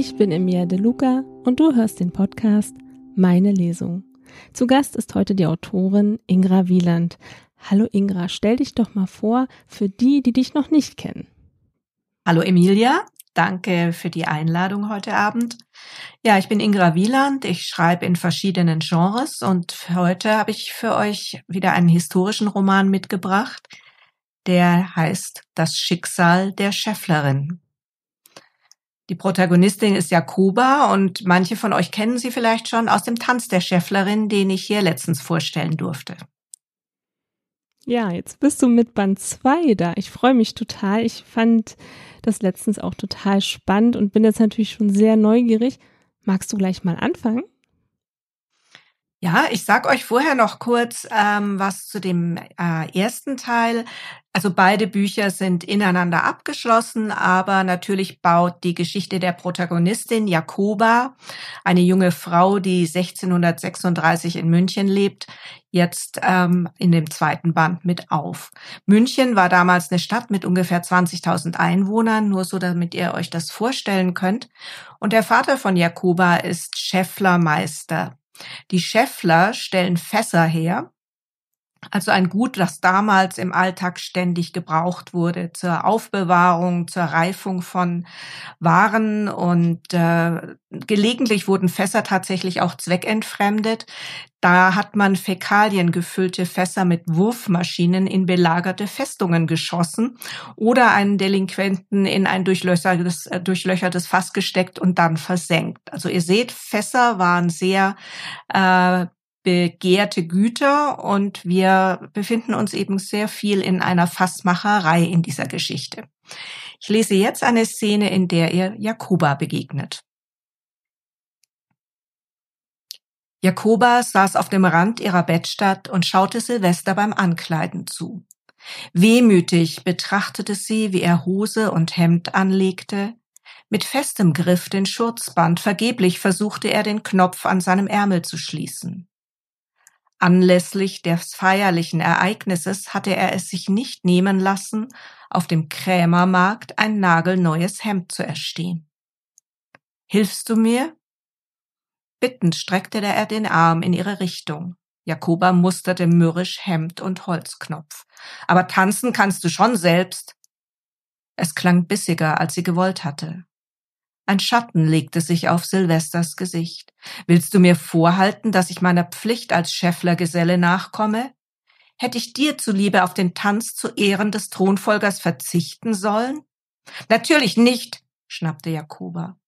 Ich bin Emilia De Luca und du hörst den Podcast Meine Lesung. Zu Gast ist heute die Autorin Ingra Wieland. Hallo Ingra, stell dich doch mal vor für die, die dich noch nicht kennen. Hallo Emilia, danke für die Einladung heute Abend. Ja, ich bin Ingra Wieland, ich schreibe in verschiedenen Genres und heute habe ich für euch wieder einen historischen Roman mitgebracht, der heißt Das Schicksal der Schäfflerin. Die Protagonistin ist Jakoba und manche von euch kennen sie vielleicht schon aus dem Tanz der Schäfflerin, den ich hier letztens vorstellen durfte. Ja, jetzt bist du mit Band 2 da. Ich freue mich total. Ich fand das letztens auch total spannend und bin jetzt natürlich schon sehr neugierig. Magst du gleich mal anfangen? Ja, ich sag euch vorher noch kurz ähm, was zu dem äh, ersten Teil. Also beide Bücher sind ineinander abgeschlossen, aber natürlich baut die Geschichte der Protagonistin Jakoba, eine junge Frau, die 1636 in München lebt, jetzt ähm, in dem zweiten Band mit auf. München war damals eine Stadt mit ungefähr 20.000 Einwohnern, nur so damit ihr euch das vorstellen könnt. Und der Vater von Jakoba ist Schäfflermeister. Die Schäffler stellen Fässer her, also ein Gut, das damals im Alltag ständig gebraucht wurde zur Aufbewahrung, zur Reifung von Waren und äh, gelegentlich wurden Fässer tatsächlich auch zweckentfremdet. Da hat man Fäkalien gefüllte Fässer mit Wurfmaschinen in belagerte Festungen geschossen oder einen Delinquenten in ein durchlöchertes, äh, durchlöchertes Fass gesteckt und dann versenkt. Also ihr seht, Fässer waren sehr äh, begehrte Güter und wir befinden uns eben sehr viel in einer Fassmacherei in dieser Geschichte. Ich lese jetzt eine Szene, in der ihr Jakoba begegnet. Jakoba saß auf dem Rand ihrer Bettstatt und schaute Silvester beim Ankleiden zu. Wehmütig betrachtete sie, wie er Hose und Hemd anlegte, mit festem Griff den Schurzband, vergeblich versuchte er den Knopf an seinem Ärmel zu schließen. Anlässlich des feierlichen Ereignisses hatte er es sich nicht nehmen lassen, auf dem Krämermarkt ein nagelneues Hemd zu erstehen. Hilfst du mir? Bittend streckte er den Arm in ihre Richtung. Jakoba musterte mürrisch Hemd und Holzknopf. Aber tanzen kannst du schon selbst. Es klang bissiger, als sie gewollt hatte. Ein Schatten legte sich auf Silvesters Gesicht. Willst du mir vorhalten, dass ich meiner Pflicht als Schäfflergeselle nachkomme? Hätte ich dir zuliebe auf den Tanz zu Ehren des Thronfolgers verzichten sollen? Natürlich nicht, schnappte Jakoba.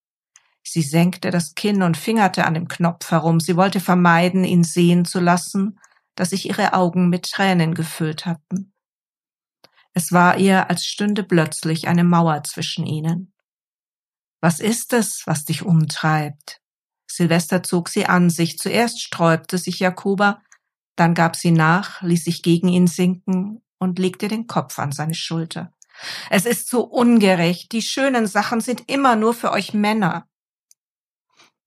Sie senkte das Kinn und fingerte an dem Knopf herum. Sie wollte vermeiden, ihn sehen zu lassen, dass sich ihre Augen mit Tränen gefüllt hatten. Es war ihr, als stünde plötzlich eine Mauer zwischen ihnen. Was ist es, was dich umtreibt? Silvester zog sie an sich. Zuerst sträubte sich Jakoba, dann gab sie nach, ließ sich gegen ihn sinken und legte den Kopf an seine Schulter. Es ist so ungerecht. Die schönen Sachen sind immer nur für euch Männer.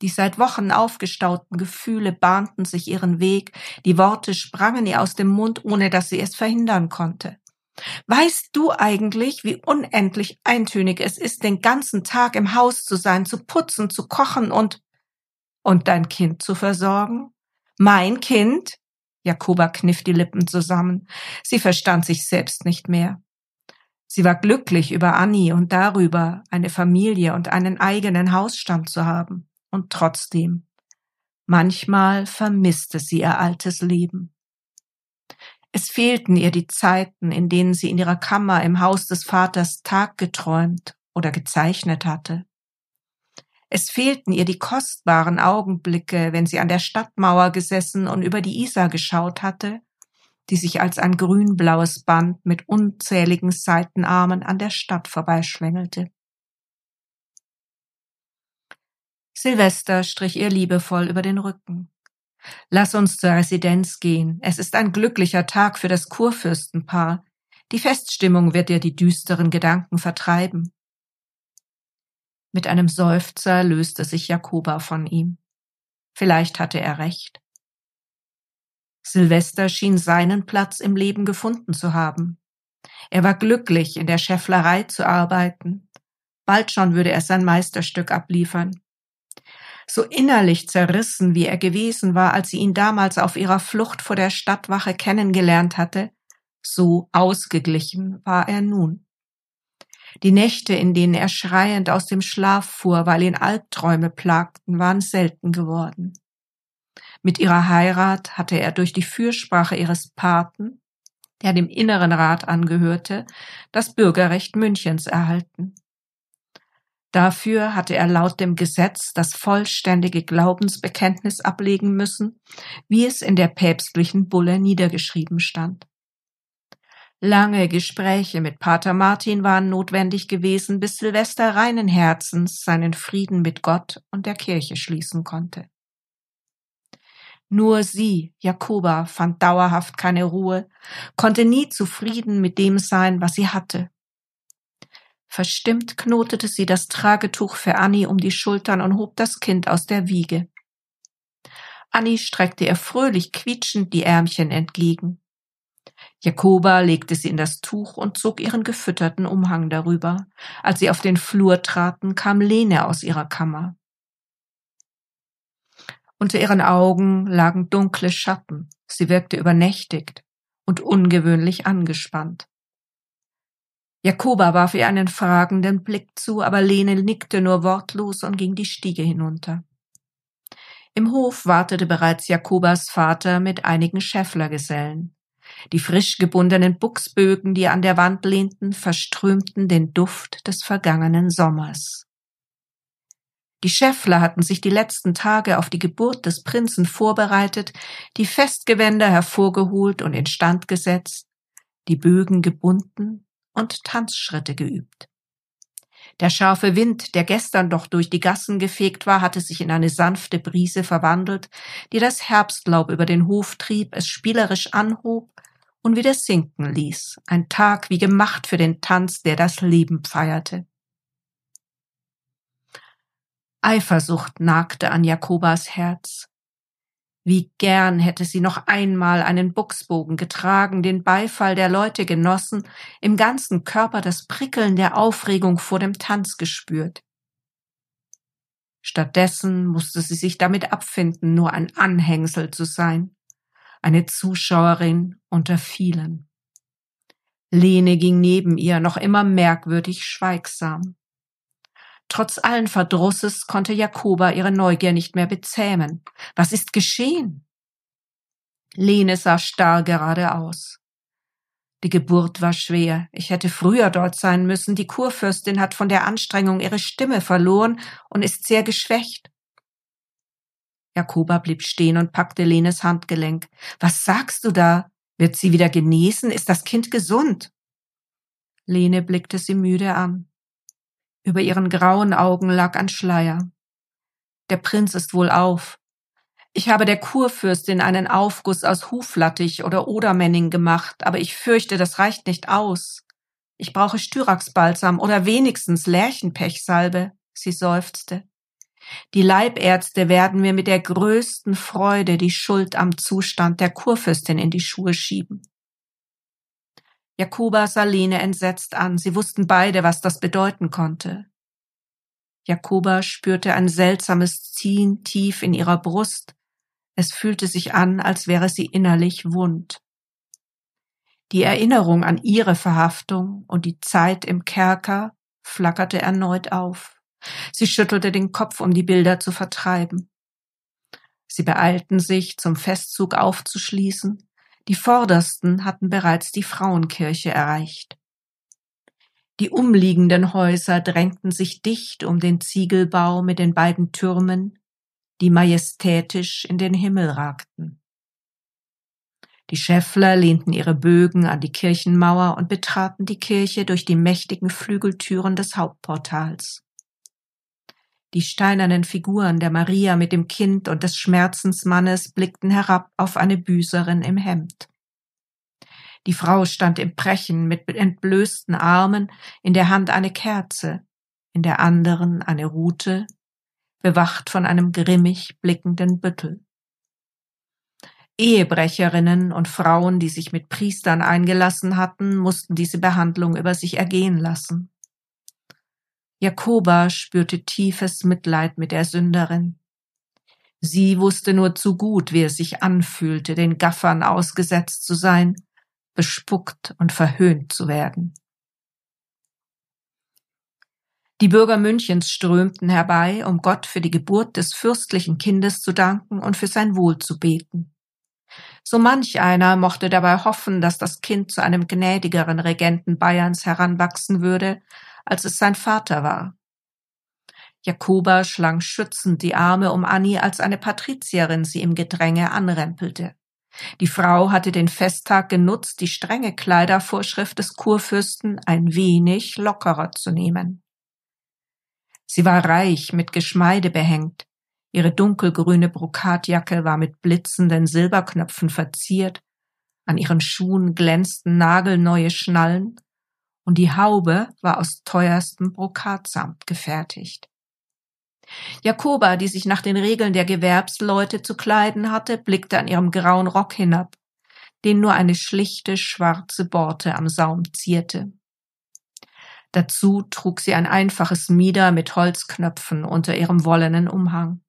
Die seit Wochen aufgestauten Gefühle bahnten sich ihren Weg, die Worte sprangen ihr aus dem Mund, ohne dass sie es verhindern konnte. Weißt du eigentlich, wie unendlich eintönig es ist, den ganzen Tag im Haus zu sein, zu putzen, zu kochen und und dein Kind zu versorgen? Mein Kind? Jakoba kniff die Lippen zusammen. Sie verstand sich selbst nicht mehr. Sie war glücklich über Annie und darüber, eine Familie und einen eigenen Hausstand zu haben. Und trotzdem, manchmal vermisste sie ihr altes Leben. Es fehlten ihr die Zeiten, in denen sie in ihrer Kammer im Haus des Vaters Tag geträumt oder gezeichnet hatte. Es fehlten ihr die kostbaren Augenblicke, wenn sie an der Stadtmauer gesessen und über die Isar geschaut hatte, die sich als ein grünblaues Band mit unzähligen Seitenarmen an der Stadt vorbeischlängelte. Silvester strich ihr liebevoll über den Rücken. Lass uns zur Residenz gehen. Es ist ein glücklicher Tag für das Kurfürstenpaar. Die Feststimmung wird dir die düsteren Gedanken vertreiben. Mit einem Seufzer löste sich Jakoba von ihm. Vielleicht hatte er recht. Silvester schien seinen Platz im Leben gefunden zu haben. Er war glücklich, in der Schäfflerei zu arbeiten. Bald schon würde er sein Meisterstück abliefern. So innerlich zerrissen, wie er gewesen war, als sie ihn damals auf ihrer Flucht vor der Stadtwache kennengelernt hatte, so ausgeglichen war er nun. Die Nächte, in denen er schreiend aus dem Schlaf fuhr, weil ihn Albträume plagten, waren selten geworden. Mit ihrer Heirat hatte er durch die Fürsprache ihres Paten, der dem Inneren Rat angehörte, das Bürgerrecht Münchens erhalten. Dafür hatte er laut dem Gesetz das vollständige Glaubensbekenntnis ablegen müssen, wie es in der päpstlichen Bulle niedergeschrieben stand. Lange Gespräche mit Pater Martin waren notwendig gewesen, bis Silvester reinen Herzens seinen Frieden mit Gott und der Kirche schließen konnte. Nur sie, Jakoba, fand dauerhaft keine Ruhe, konnte nie zufrieden mit dem sein, was sie hatte. Verstimmt knotete sie das Tragetuch für Annie um die Schultern und hob das Kind aus der Wiege. Annie streckte ihr fröhlich quietschend die Ärmchen entgegen. Jakoba legte sie in das Tuch und zog ihren gefütterten Umhang darüber. Als sie auf den Flur traten, kam Lene aus ihrer Kammer. Unter ihren Augen lagen dunkle Schatten. Sie wirkte übernächtigt und ungewöhnlich angespannt. Jakoba warf ihr einen fragenden Blick zu, aber Lene nickte nur wortlos und ging die Stiege hinunter. Im Hof wartete bereits Jakobas Vater mit einigen Schäfflergesellen. Die frisch gebundenen Buchsbögen, die an der Wand lehnten, verströmten den Duft des vergangenen Sommers. Die Schäffler hatten sich die letzten Tage auf die Geburt des Prinzen vorbereitet, die Festgewänder hervorgeholt und instand gesetzt, die Bögen gebunden und Tanzschritte geübt. Der scharfe Wind, der gestern doch durch die Gassen gefegt war, hatte sich in eine sanfte Brise verwandelt, die das Herbstlaub über den Hof trieb, es spielerisch anhob und wieder sinken ließ, ein Tag wie gemacht für den Tanz, der das Leben feierte. Eifersucht nagte an Jakobas Herz. Wie gern hätte sie noch einmal einen Buchsbogen getragen, den Beifall der Leute genossen, im ganzen Körper das Prickeln der Aufregung vor dem Tanz gespürt. Stattdessen musste sie sich damit abfinden, nur ein Anhängsel zu sein, eine Zuschauerin unter vielen. Lene ging neben ihr, noch immer merkwürdig schweigsam. Trotz allen Verdrusses konnte Jakoba ihre Neugier nicht mehr bezähmen. Was ist geschehen? Lene sah starr geradeaus. Die Geburt war schwer. Ich hätte früher dort sein müssen. Die Kurfürstin hat von der Anstrengung ihre Stimme verloren und ist sehr geschwächt. Jakoba blieb stehen und packte Lenes Handgelenk. Was sagst du da? Wird sie wieder genesen? Ist das Kind gesund? Lene blickte sie müde an. Über ihren grauen Augen lag ein Schleier. Der Prinz ist wohl auf. Ich habe der Kurfürstin einen Aufguss aus Huflattich oder Odermenning gemacht, aber ich fürchte, das reicht nicht aus. Ich brauche Styraxbalsam oder wenigstens Lärchenpechsalbe, sie seufzte. Die Leibärzte werden mir mit der größten Freude die Schuld am Zustand der Kurfürstin in die Schuhe schieben. Jakoba sah Lene entsetzt an. Sie wussten beide, was das bedeuten konnte. Jakoba spürte ein seltsames Ziehen tief in ihrer Brust. Es fühlte sich an, als wäre sie innerlich wund. Die Erinnerung an ihre Verhaftung und die Zeit im Kerker flackerte erneut auf. Sie schüttelte den Kopf, um die Bilder zu vertreiben. Sie beeilten sich, zum Festzug aufzuschließen, die Vordersten hatten bereits die Frauenkirche erreicht. Die umliegenden Häuser drängten sich dicht um den Ziegelbau mit den beiden Türmen, die majestätisch in den Himmel ragten. Die Schäffler lehnten ihre Bögen an die Kirchenmauer und betraten die Kirche durch die mächtigen Flügeltüren des Hauptportals. Die steinernen Figuren der Maria mit dem Kind und des Schmerzensmannes blickten herab auf eine Büßerin im Hemd. Die Frau stand im Brechen mit entblößten Armen, in der Hand eine Kerze, in der anderen eine Rute, bewacht von einem grimmig blickenden Büttel. Ehebrecherinnen und Frauen, die sich mit Priestern eingelassen hatten, mussten diese Behandlung über sich ergehen lassen. Jakoba spürte tiefes Mitleid mit der Sünderin. Sie wusste nur zu gut, wie es sich anfühlte, den Gaffern ausgesetzt zu sein, bespuckt und verhöhnt zu werden. Die Bürger Münchens strömten herbei, um Gott für die Geburt des fürstlichen Kindes zu danken und für sein Wohl zu beten. So manch einer mochte dabei hoffen, dass das Kind zu einem gnädigeren Regenten Bayerns heranwachsen würde, als es sein Vater war. Jakoba schlang schützend die Arme um Annie, als eine Patrizierin sie im Gedränge anrempelte. Die Frau hatte den Festtag genutzt, die strenge Kleidervorschrift des Kurfürsten ein wenig lockerer zu nehmen. Sie war reich mit Geschmeide behängt, ihre dunkelgrüne Brokatjacke war mit blitzenden Silberknöpfen verziert, an ihren Schuhen glänzten nagelneue Schnallen, und die Haube war aus teuerstem Brokatsamt gefertigt. Jakoba, die sich nach den Regeln der Gewerbsleute zu kleiden hatte, blickte an ihrem grauen Rock hinab, den nur eine schlichte schwarze Borte am Saum zierte. Dazu trug sie ein einfaches Mieder mit Holzknöpfen unter ihrem wollenen Umhang.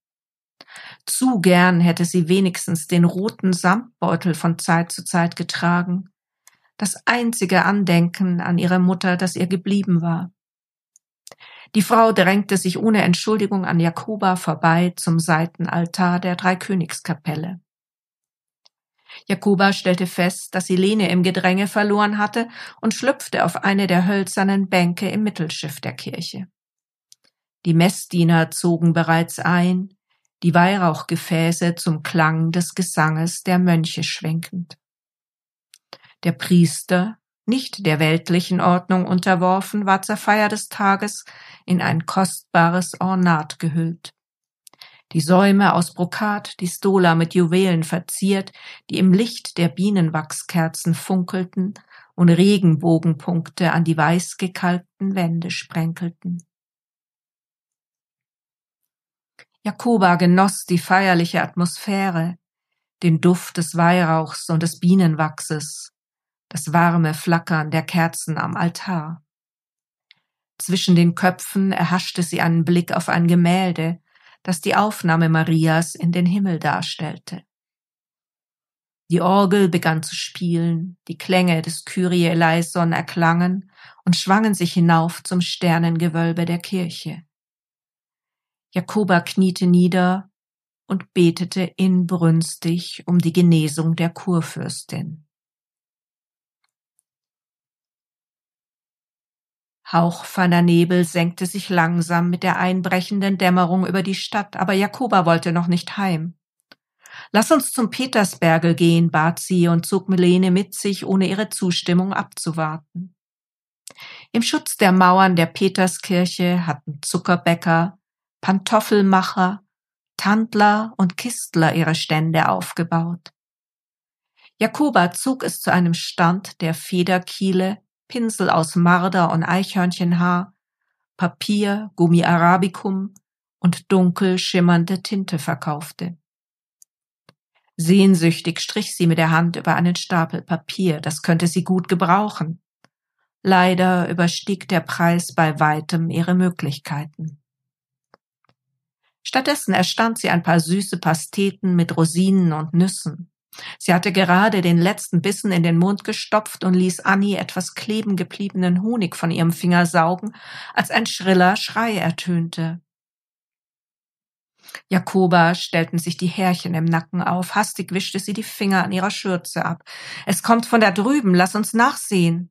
Zu gern hätte sie wenigstens den roten Samtbeutel von Zeit zu Zeit getragen, das einzige Andenken an ihre Mutter, das ihr geblieben war. Die Frau drängte sich ohne Entschuldigung an Jakoba vorbei zum Seitenaltar der Dreikönigskapelle. Jakoba stellte fest, dass sie Lene im Gedränge verloren hatte und schlüpfte auf eine der hölzernen Bänke im Mittelschiff der Kirche. Die Messdiener zogen bereits ein, die Weihrauchgefäße zum Klang des Gesanges der Mönche schwenkend. Der Priester, nicht der weltlichen Ordnung unterworfen, war zur Feier des Tages in ein kostbares Ornat gehüllt. Die Säume aus Brokat, die Stola mit Juwelen verziert, die im Licht der Bienenwachskerzen funkelten und Regenbogenpunkte an die weiß gekalkten Wände sprenkelten. Jakoba genoss die feierliche Atmosphäre, den Duft des Weihrauchs und des Bienenwachses, das warme Flackern der Kerzen am Altar. Zwischen den Köpfen erhaschte sie einen Blick auf ein Gemälde, das die Aufnahme Marias in den Himmel darstellte. Die Orgel begann zu spielen, die Klänge des Kyrie eleison erklangen und schwangen sich hinauf zum Sternengewölbe der Kirche. Jakoba kniete nieder und betete inbrünstig um die Genesung der Kurfürstin. Hauchferner Nebel senkte sich langsam mit der einbrechenden Dämmerung über die Stadt, aber Jakoba wollte noch nicht heim. Lass uns zum Petersbergel gehen, bat sie und zog Melene mit sich, ohne ihre Zustimmung abzuwarten. Im Schutz der Mauern der Peterskirche hatten Zuckerbäcker, Pantoffelmacher, Tandler und Kistler ihre Stände aufgebaut. Jakoba zog es zu einem Stand der Federkiele, Pinsel aus Marder und Eichhörnchenhaar, Papier, Gummi Arabicum und dunkel schimmernde Tinte verkaufte. Sehnsüchtig strich sie mit der Hand über einen Stapel Papier, das könnte sie gut gebrauchen. Leider überstieg der Preis bei weitem ihre Möglichkeiten. Stattdessen erstand sie ein paar süße Pasteten mit Rosinen und Nüssen. Sie hatte gerade den letzten Bissen in den Mund gestopft und ließ Annie etwas kleben gebliebenen Honig von ihrem Finger saugen, als ein schriller Schrei ertönte. Jakoba stellten sich die Härchen im Nacken auf. Hastig wischte sie die Finger an ihrer Schürze ab. Es kommt von da drüben, lass uns nachsehen.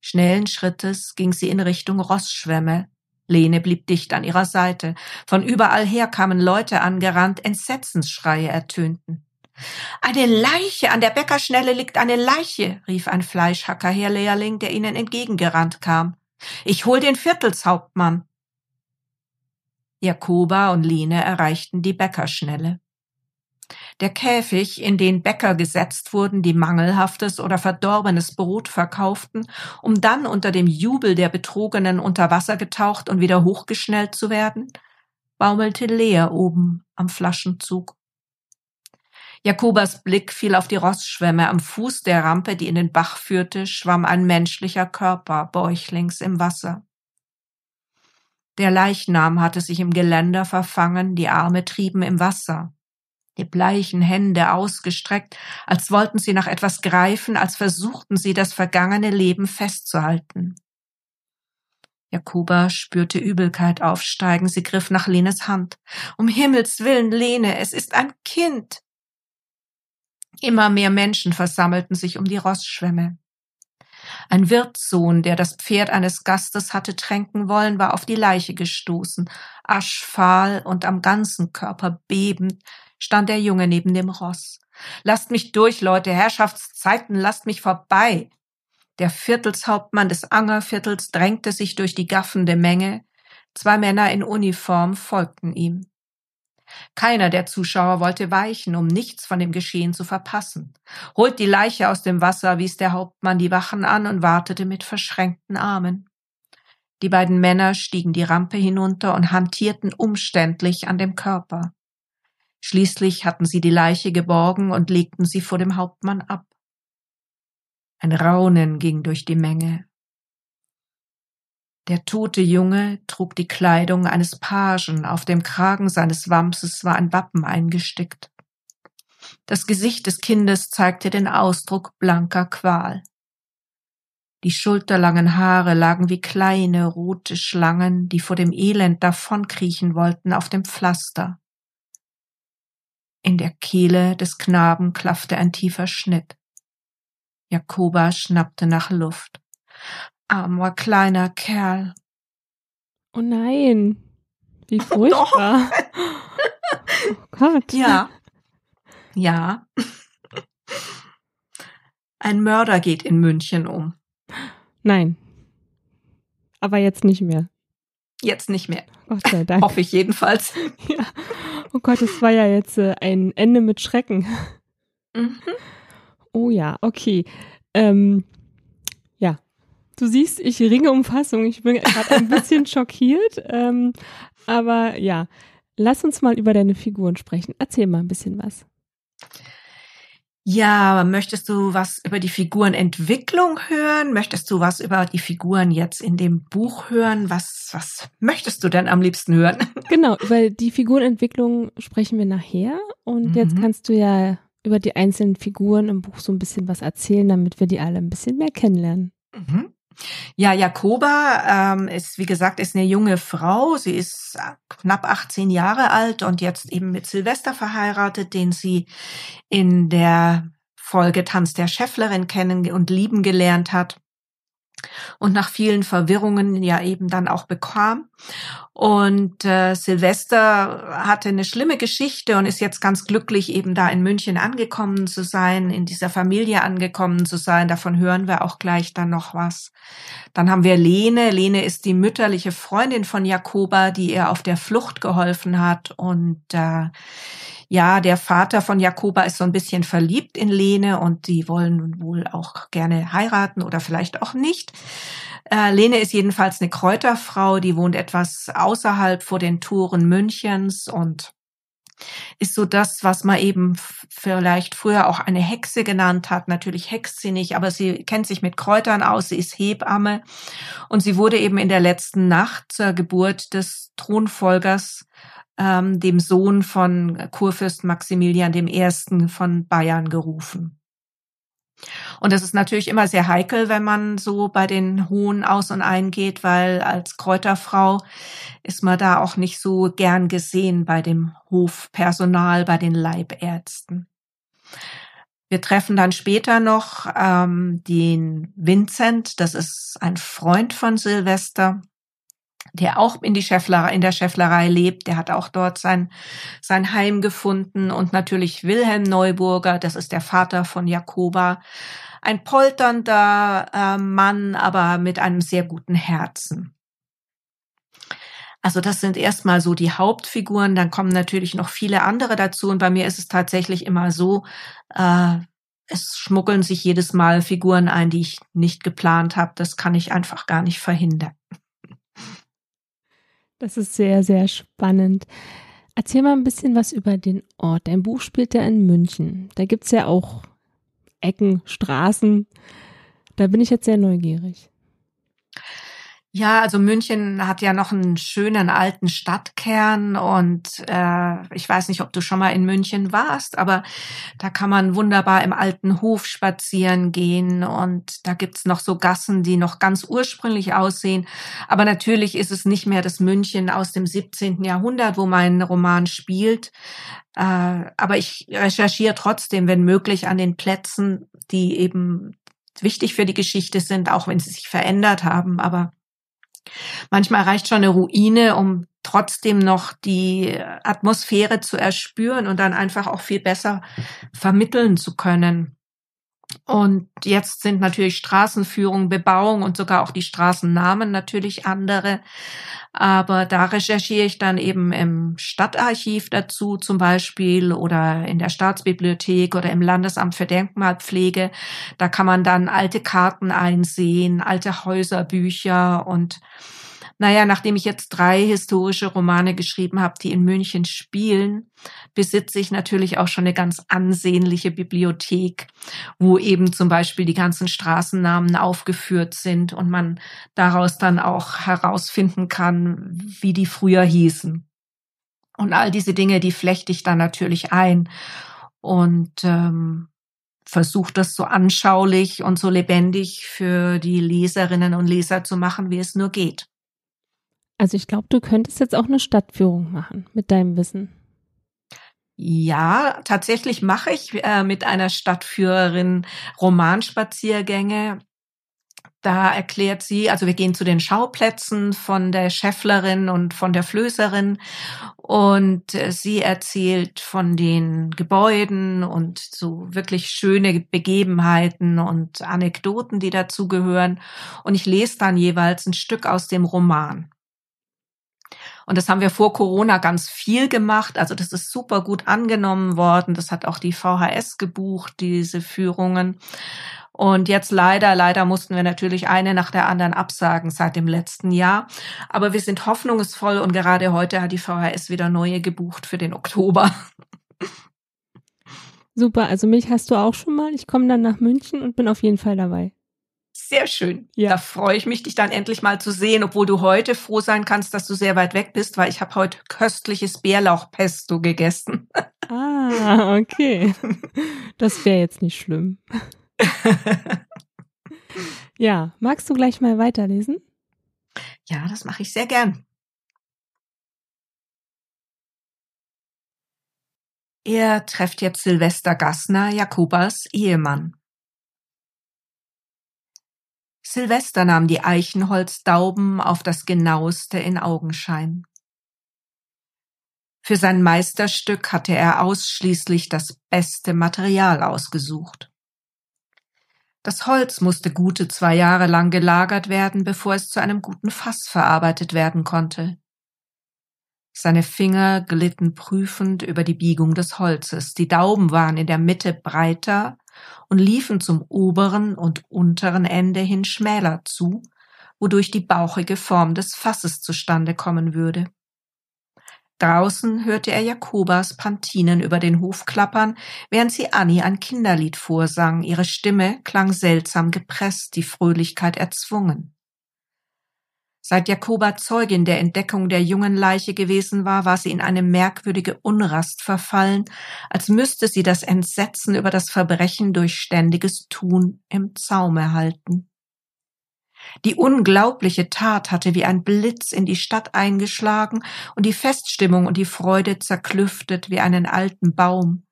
Schnellen Schrittes ging sie in Richtung Rossschwemme, Lene blieb dicht an ihrer Seite. Von überall her kamen Leute angerannt, Entsetzensschreie ertönten. Eine Leiche, an der Bäckerschnelle liegt eine Leiche, rief ein Fleischhackerherlehrling, der ihnen entgegengerannt kam. Ich hol den Viertelshauptmann. Jakoba und Lene erreichten die Bäckerschnelle. Der Käfig, in den Bäcker gesetzt wurden, die mangelhaftes oder verdorbenes Brot verkauften, um dann unter dem Jubel der Betrogenen unter Wasser getaucht und wieder hochgeschnellt zu werden, baumelte leer oben am Flaschenzug. Jakobas Blick fiel auf die Rossschwämme. Am Fuß der Rampe, die in den Bach führte, schwamm ein menschlicher Körper bäuchlings im Wasser. Der Leichnam hatte sich im Geländer verfangen, die Arme trieben im Wasser. Die bleichen Hände ausgestreckt, als wollten sie nach etwas greifen, als versuchten sie das vergangene Leben festzuhalten. Jakoba spürte Übelkeit aufsteigen. Sie griff nach Lenes Hand. Um Himmels willen, Lene, es ist ein Kind. Immer mehr Menschen versammelten sich um die Rossschwemme. Ein Wirtssohn, der das Pferd eines Gastes hatte tränken wollen, war auf die Leiche gestoßen. Aschfahl und am ganzen Körper bebend stand der Junge neben dem Ross. Lasst mich durch, Leute, Herrschaftszeiten, lasst mich vorbei. Der Viertelshauptmann des Angerviertels drängte sich durch die gaffende Menge. Zwei Männer in Uniform folgten ihm. Keiner der Zuschauer wollte weichen, um nichts von dem Geschehen zu verpassen. Holt die Leiche aus dem Wasser, wies der Hauptmann die Wachen an und wartete mit verschränkten Armen. Die beiden Männer stiegen die Rampe hinunter und hantierten umständlich an dem Körper. Schließlich hatten sie die Leiche geborgen und legten sie vor dem Hauptmann ab. Ein Raunen ging durch die Menge. Der tote Junge trug die Kleidung eines Pagen, auf dem Kragen seines Wamses war ein Wappen eingestickt. Das Gesicht des Kindes zeigte den Ausdruck blanker Qual. Die schulterlangen Haare lagen wie kleine rote Schlangen, die vor dem Elend davonkriechen wollten, auf dem Pflaster. In der Kehle des Knaben klaffte ein tiefer Schnitt. Jakoba schnappte nach Luft. Armer kleiner Kerl. Oh nein, wie furchtbar. oh Gott. Ja. Ja. Ein Mörder geht in München um. Nein. Aber jetzt nicht mehr. Jetzt nicht mehr. Gott sei Dank. Hoffe ich jedenfalls. Ja. Oh Gott, es war ja jetzt äh, ein Ende mit Schrecken. Mhm. Oh ja, okay. Ähm, ja, du siehst, ich ringe um Fassung. Ich bin gerade ein bisschen schockiert. Ähm, aber ja, lass uns mal über deine Figuren sprechen. Erzähl mal ein bisschen was. Ja, möchtest du was über die Figurenentwicklung hören? Möchtest du was über die Figuren jetzt in dem Buch hören? Was, was möchtest du denn am liebsten hören? Genau, über die Figurenentwicklung sprechen wir nachher. Und mhm. jetzt kannst du ja über die einzelnen Figuren im Buch so ein bisschen was erzählen, damit wir die alle ein bisschen mehr kennenlernen. Mhm. Ja, Jakoba ähm, ist, wie gesagt, ist eine junge Frau. Sie ist knapp 18 Jahre alt und jetzt eben mit Silvester verheiratet, den sie in der Folge Tanz der Schäfflerin kennen und lieben gelernt hat und nach vielen Verwirrungen ja eben dann auch bekam. Und äh, Silvester hatte eine schlimme Geschichte und ist jetzt ganz glücklich, eben da in München angekommen zu sein, in dieser Familie angekommen zu sein. Davon hören wir auch gleich dann noch was. Dann haben wir Lene. Lene ist die mütterliche Freundin von Jakoba, die ihr auf der Flucht geholfen hat und äh, ja, der Vater von Jakoba ist so ein bisschen verliebt in Lene und die wollen wohl auch gerne heiraten oder vielleicht auch nicht. Äh, Lene ist jedenfalls eine Kräuterfrau, die wohnt etwas außerhalb vor den Toren Münchens und ist so das, was man eben vielleicht früher auch eine Hexe genannt hat. Natürlich hext sie nicht, aber sie kennt sich mit Kräutern aus, sie ist Hebamme und sie wurde eben in der letzten Nacht zur Geburt des Thronfolgers ähm, dem Sohn von Kurfürst Maximilian I. von Bayern gerufen. Und das ist natürlich immer sehr heikel, wenn man so bei den Hohen aus und eingeht, weil als Kräuterfrau ist man da auch nicht so gern gesehen bei dem Hofpersonal, bei den Leibärzten. Wir treffen dann später noch ähm, den Vincent, das ist ein Freund von Silvester, der auch in die Schäfflerei, in der Schäfflerei lebt, der hat auch dort sein, sein Heim gefunden und natürlich Wilhelm Neuburger, das ist der Vater von Jakoba, ein polternder äh, Mann, aber mit einem sehr guten Herzen. Also das sind erstmal so die Hauptfiguren, dann kommen natürlich noch viele andere dazu und bei mir ist es tatsächlich immer so, äh, es schmuggeln sich jedes Mal Figuren ein, die ich nicht geplant habe. Das kann ich einfach gar nicht verhindern. Das ist sehr, sehr spannend. Erzähl mal ein bisschen was über den Ort. Dein Buch spielt ja in München. Da gibt es ja auch Ecken, Straßen. Da bin ich jetzt sehr neugierig. Ja, also München hat ja noch einen schönen alten Stadtkern und äh, ich weiß nicht, ob du schon mal in München warst, aber da kann man wunderbar im alten Hof spazieren gehen und da gibt's noch so Gassen, die noch ganz ursprünglich aussehen. Aber natürlich ist es nicht mehr das München aus dem 17. Jahrhundert, wo mein Roman spielt. Äh, aber ich recherchiere trotzdem, wenn möglich, an den Plätzen, die eben wichtig für die Geschichte sind, auch wenn sie sich verändert haben. Aber Manchmal reicht schon eine Ruine, um trotzdem noch die Atmosphäre zu erspüren und dann einfach auch viel besser vermitteln zu können. Und jetzt sind natürlich Straßenführung, Bebauung und sogar auch die Straßennamen natürlich andere. Aber da recherchiere ich dann eben im Stadtarchiv dazu zum Beispiel oder in der Staatsbibliothek oder im Landesamt für Denkmalpflege. Da kann man dann alte Karten einsehen, alte Häuserbücher und naja, nachdem ich jetzt drei historische Romane geschrieben habe, die in München spielen, besitze ich natürlich auch schon eine ganz ansehnliche Bibliothek, wo eben zum Beispiel die ganzen Straßennamen aufgeführt sind und man daraus dann auch herausfinden kann, wie die früher hießen. Und all diese Dinge, die flechte ich dann natürlich ein und ähm, versuche das so anschaulich und so lebendig für die Leserinnen und Leser zu machen, wie es nur geht. Also ich glaube, du könntest jetzt auch eine Stadtführung machen mit deinem Wissen. Ja, tatsächlich mache ich äh, mit einer Stadtführerin Romanspaziergänge. Da erklärt sie, also wir gehen zu den Schauplätzen von der Schäfflerin und von der Flößerin und äh, sie erzählt von den Gebäuden und so wirklich schöne Begebenheiten und Anekdoten, die dazugehören. Und ich lese dann jeweils ein Stück aus dem Roman. Und das haben wir vor Corona ganz viel gemacht. Also das ist super gut angenommen worden. Das hat auch die VHS gebucht, diese Führungen. Und jetzt leider, leider mussten wir natürlich eine nach der anderen absagen seit dem letzten Jahr. Aber wir sind hoffnungsvoll und gerade heute hat die VHS wieder neue gebucht für den Oktober. Super, also mich hast du auch schon mal. Ich komme dann nach München und bin auf jeden Fall dabei. Sehr schön. Ja. Da freue ich mich, dich dann endlich mal zu sehen, obwohl du heute froh sein kannst, dass du sehr weit weg bist, weil ich habe heute köstliches Bärlauchpesto gegessen. Ah, okay. Das wäre jetzt nicht schlimm. Ja, magst du gleich mal weiterlesen? Ja, das mache ich sehr gern. Er trefft jetzt Silvester Gassner, Jakobas Ehemann. Silvester nahm die Eichenholzdauben auf das genaueste in Augenschein. Für sein Meisterstück hatte er ausschließlich das beste Material ausgesucht. Das Holz musste gute zwei Jahre lang gelagert werden, bevor es zu einem guten Fass verarbeitet werden konnte. Seine Finger glitten prüfend über die Biegung des Holzes. Die Dauben waren in der Mitte breiter und liefen zum oberen und unteren Ende hin schmäler zu, wodurch die bauchige Form des Fasses zustande kommen würde. Draußen hörte er Jakobas Pantinen über den Hof klappern, während sie Annie ein Kinderlied vorsang. Ihre Stimme klang seltsam gepresst, die Fröhlichkeit erzwungen. Seit Jakoba Zeugin der Entdeckung der jungen Leiche gewesen war, war sie in eine merkwürdige Unrast verfallen, als müsste sie das Entsetzen über das Verbrechen durch ständiges Tun im Zaume halten. Die unglaubliche Tat hatte wie ein Blitz in die Stadt eingeschlagen und die Feststimmung und die Freude zerklüftet wie einen alten Baum,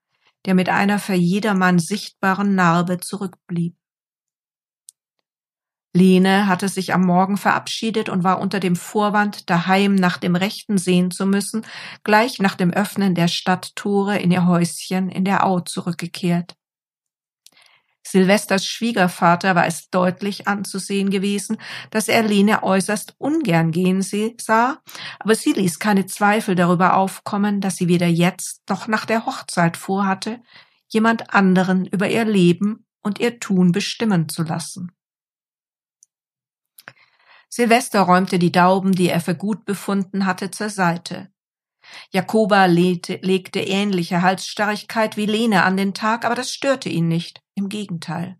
der mit einer für jedermann sichtbaren Narbe zurückblieb. Lene hatte sich am Morgen verabschiedet und war unter dem Vorwand, daheim nach dem Rechten sehen zu müssen, gleich nach dem Öffnen der Stadttore in ihr Häuschen in der Au zurückgekehrt. Silvesters Schwiegervater war es deutlich anzusehen gewesen, dass er Lene äußerst ungern gehen sah, aber sie ließ keine Zweifel darüber aufkommen, dass sie weder jetzt noch nach der Hochzeit vorhatte, jemand anderen über ihr Leben und ihr Tun bestimmen zu lassen. Silvester räumte die Dauben, die er für gut befunden hatte, zur Seite. Jakoba legte, legte ähnliche Halsstarrigkeit wie Lene an den Tag, aber das störte ihn nicht, im Gegenteil.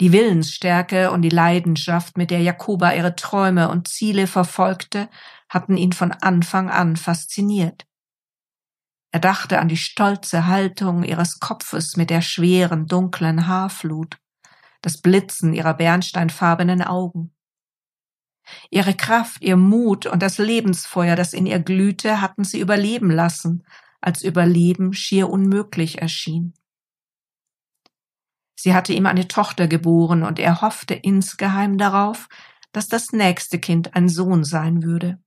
Die Willensstärke und die Leidenschaft, mit der Jakoba ihre Träume und Ziele verfolgte, hatten ihn von Anfang an fasziniert. Er dachte an die stolze Haltung ihres Kopfes mit der schweren, dunklen Haarflut, das Blitzen ihrer bernsteinfarbenen Augen. Ihre Kraft, ihr Mut und das Lebensfeuer, das in ihr glühte, hatten sie überleben lassen, als Überleben schier unmöglich erschien. Sie hatte ihm eine Tochter geboren und er hoffte insgeheim darauf, dass das nächste Kind ein Sohn sein würde.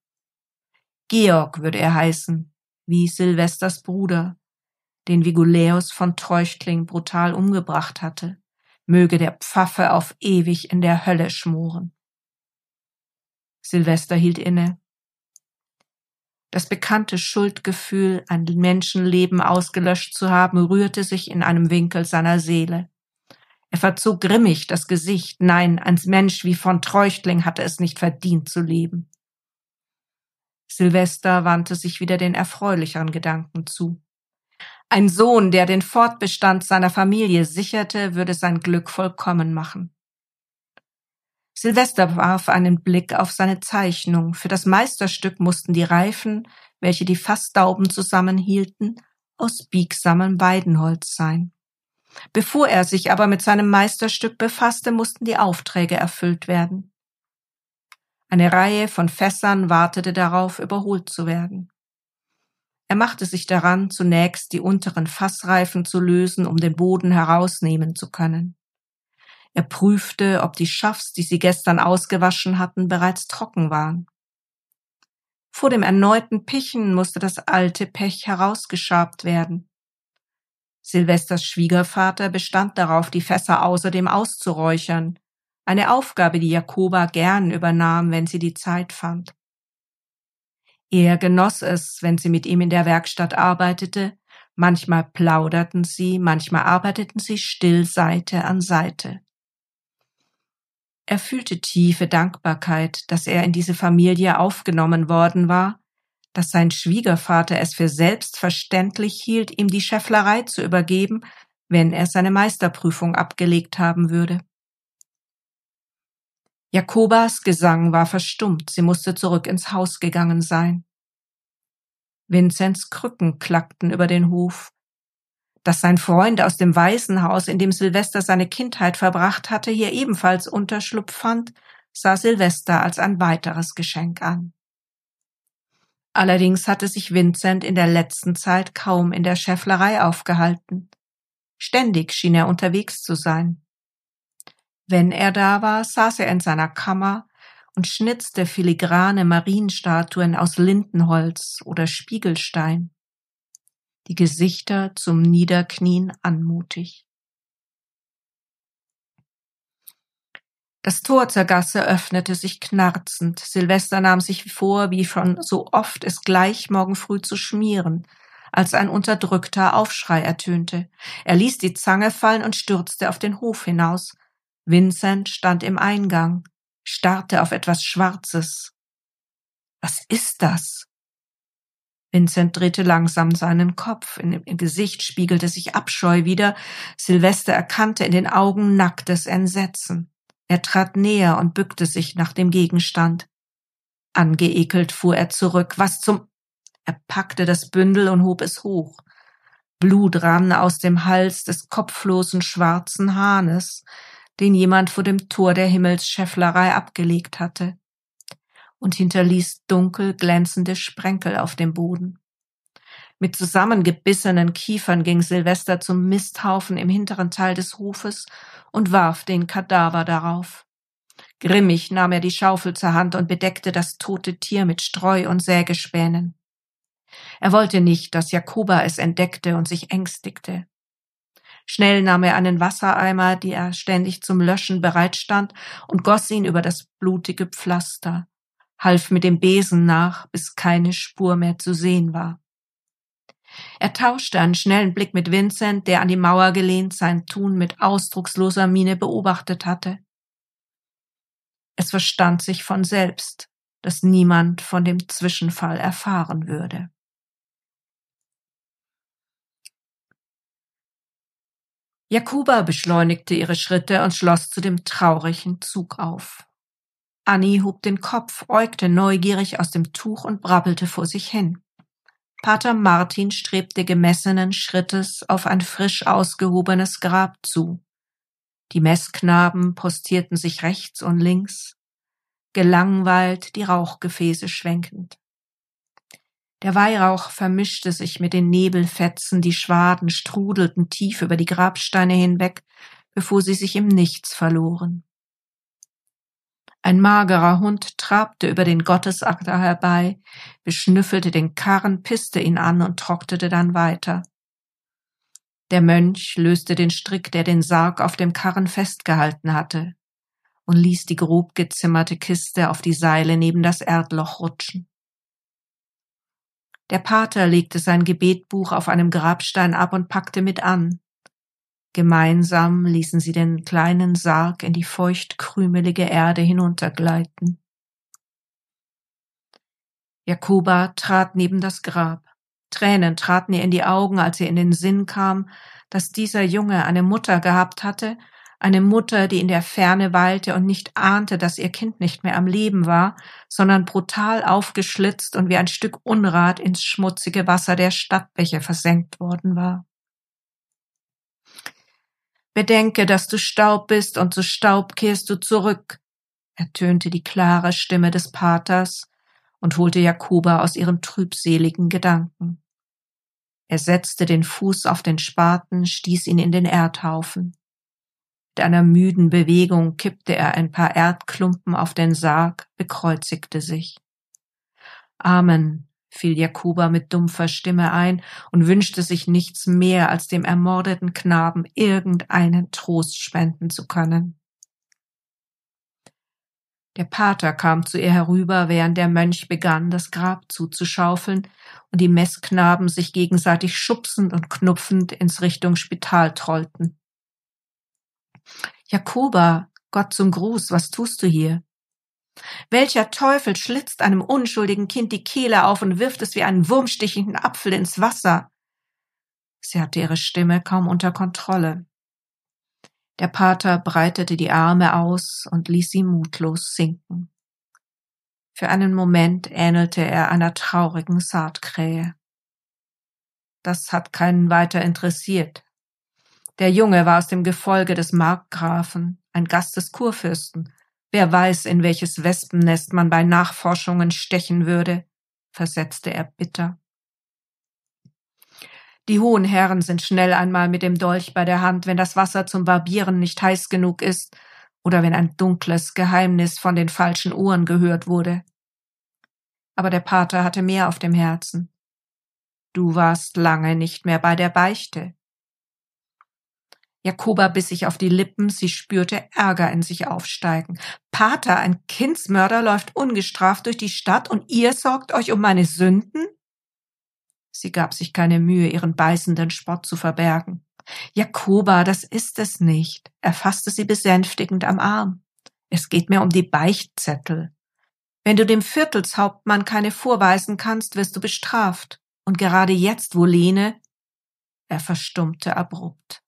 Georg würde er heißen, wie Silvesters Bruder, den Viguläus von Treuchtling brutal umgebracht hatte, möge der Pfaffe auf ewig in der Hölle schmoren. Silvester hielt inne. Das bekannte Schuldgefühl, ein Menschenleben ausgelöscht zu haben, rührte sich in einem Winkel seiner Seele. Er verzog grimmig das Gesicht. Nein, ein Mensch wie von Treuchtling hatte es nicht verdient zu leben. Silvester wandte sich wieder den erfreulicheren Gedanken zu. Ein Sohn, der den Fortbestand seiner Familie sicherte, würde sein Glück vollkommen machen. Silvester warf einen Blick auf seine Zeichnung. Für das Meisterstück mussten die Reifen, welche die Fassdauben zusammenhielten, aus biegsamem Weidenholz sein. Bevor er sich aber mit seinem Meisterstück befasste, mussten die Aufträge erfüllt werden. Eine Reihe von Fässern wartete darauf, überholt zu werden. Er machte sich daran, zunächst die unteren Fassreifen zu lösen, um den Boden herausnehmen zu können. Er prüfte, ob die Schaffs, die sie gestern ausgewaschen hatten, bereits trocken waren. Vor dem erneuten Pichen musste das alte Pech herausgeschabt werden. Silvesters Schwiegervater bestand darauf, die Fässer außerdem auszuräuchern, eine Aufgabe, die Jakoba gern übernahm, wenn sie die Zeit fand. Er genoss es, wenn sie mit ihm in der Werkstatt arbeitete, manchmal plauderten sie, manchmal arbeiteten sie still Seite an Seite. Er fühlte tiefe Dankbarkeit, dass er in diese Familie aufgenommen worden war dass sein Schwiegervater es für selbstverständlich hielt, ihm die Schäfflerei zu übergeben, wenn er seine Meisterprüfung abgelegt haben würde. Jakobas Gesang war verstummt, sie musste zurück ins Haus gegangen sein. Vinzenz Krücken klackten über den Hof. Dass sein Freund aus dem Waisenhaus, in dem Silvester seine Kindheit verbracht hatte, hier ebenfalls Unterschlupf fand, sah Silvester als ein weiteres Geschenk an. Allerdings hatte sich Vincent in der letzten Zeit kaum in der Schäfflerei aufgehalten. Ständig schien er unterwegs zu sein. Wenn er da war, saß er in seiner Kammer und schnitzte filigrane Marienstatuen aus Lindenholz oder Spiegelstein. Die Gesichter zum Niederknien anmutig. Das Tor zur Gasse öffnete sich knarzend. Silvester nahm sich vor, wie schon so oft es gleich morgen früh zu schmieren, als ein unterdrückter Aufschrei ertönte. Er ließ die Zange fallen und stürzte auf den Hof hinaus. Vincent stand im Eingang, starrte auf etwas Schwarzes. Was ist das? Vincent drehte langsam seinen Kopf. In dem Gesicht spiegelte sich Abscheu wieder. Silvester erkannte in den Augen nacktes Entsetzen. Er trat näher und bückte sich nach dem Gegenstand. Angeekelt fuhr er zurück. Was zum... Er packte das Bündel und hob es hoch. Blut rann aus dem Hals des kopflosen schwarzen Hahnes, den jemand vor dem Tor der Himmelsschäfflerei abgelegt hatte, und hinterließ dunkel glänzende Sprenkel auf dem Boden. Mit zusammengebissenen Kiefern ging Silvester zum Misthaufen im hinteren Teil des Hofes und warf den Kadaver darauf. Grimmig nahm er die Schaufel zur Hand und bedeckte das tote Tier mit Streu und Sägespänen. Er wollte nicht, dass Jakoba es entdeckte und sich ängstigte. Schnell nahm er einen Wassereimer, die er ständig zum Löschen bereitstand, und goss ihn über das blutige Pflaster, half mit dem Besen nach, bis keine Spur mehr zu sehen war. Er tauschte einen schnellen Blick mit Vincent, der an die Mauer gelehnt sein Tun mit ausdrucksloser Miene beobachtet hatte. Es verstand sich von selbst, dass niemand von dem Zwischenfall erfahren würde. Jakuba beschleunigte ihre Schritte und schloss zu dem traurigen Zug auf. Annie hob den Kopf, äugte neugierig aus dem Tuch und brabbelte vor sich hin. Pater Martin strebte gemessenen Schrittes auf ein frisch ausgehobenes Grab zu. Die Messknaben postierten sich rechts und links, gelangweilt die Rauchgefäße schwenkend. Der Weihrauch vermischte sich mit den Nebelfetzen, die Schwaden strudelten tief über die Grabsteine hinweg, bevor sie sich im Nichts verloren. Ein magerer Hund trabte über den Gottesacker herbei, beschnüffelte den Karren, pisste ihn an und trocknete dann weiter. Der Mönch löste den Strick, der den Sarg auf dem Karren festgehalten hatte, und ließ die grob gezimmerte Kiste auf die Seile neben das Erdloch rutschen. Der Pater legte sein Gebetbuch auf einem Grabstein ab und packte mit an. Gemeinsam ließen sie den kleinen Sarg in die feuchtkrümelige Erde hinuntergleiten. Jakoba trat neben das Grab. Tränen traten ihr in die Augen, als ihr in den Sinn kam, dass dieser Junge eine Mutter gehabt hatte, eine Mutter, die in der Ferne weilte und nicht ahnte, dass ihr Kind nicht mehr am Leben war, sondern brutal aufgeschlitzt und wie ein Stück Unrat ins schmutzige Wasser der Stadtbäche versenkt worden war. Bedenke, dass du Staub bist und zu Staub kehrst du zurück, ertönte die klare Stimme des Paters und holte Jakoba aus ihren trübseligen Gedanken. Er setzte den Fuß auf den Spaten, stieß ihn in den Erdhaufen. Mit einer müden Bewegung kippte er ein paar Erdklumpen auf den Sarg, bekreuzigte sich. Amen, fiel Jakoba mit dumpfer Stimme ein und wünschte sich nichts mehr, als dem ermordeten Knaben irgendeinen Trost spenden zu können. Der Pater kam zu ihr herüber, während der Mönch begann, das Grab zuzuschaufeln und die Messknaben sich gegenseitig schubsend und knupfend ins Richtung Spital trollten. Jakoba, Gott zum Gruß, was tust du hier? Welcher Teufel schlitzt einem unschuldigen Kind die Kehle auf und wirft es wie einen wurmstichenden Apfel ins Wasser? Sie hatte ihre Stimme kaum unter Kontrolle. Der Pater breitete die Arme aus und ließ sie mutlos sinken. Für einen Moment ähnelte er einer traurigen Saatkrähe. Das hat keinen weiter interessiert. Der Junge war aus dem Gefolge des Markgrafen, ein Gast des Kurfürsten, Wer weiß, in welches Wespennest man bei Nachforschungen stechen würde, versetzte er bitter. Die hohen Herren sind schnell einmal mit dem Dolch bei der Hand, wenn das Wasser zum Barbieren nicht heiß genug ist oder wenn ein dunkles Geheimnis von den falschen Ohren gehört wurde. Aber der Pater hatte mehr auf dem Herzen. Du warst lange nicht mehr bei der Beichte. Jakoba biss sich auf die Lippen, sie spürte Ärger in sich aufsteigen. Pater, ein Kindsmörder läuft ungestraft durch die Stadt und ihr sorgt euch um meine Sünden? Sie gab sich keine Mühe, ihren beißenden Spott zu verbergen. Jakoba, das ist es nicht. Er fasste sie besänftigend am Arm. Es geht mir um die Beichtzettel. Wenn du dem Viertelshauptmann keine vorweisen kannst, wirst du bestraft. Und gerade jetzt, wo Lene, er verstummte abrupt.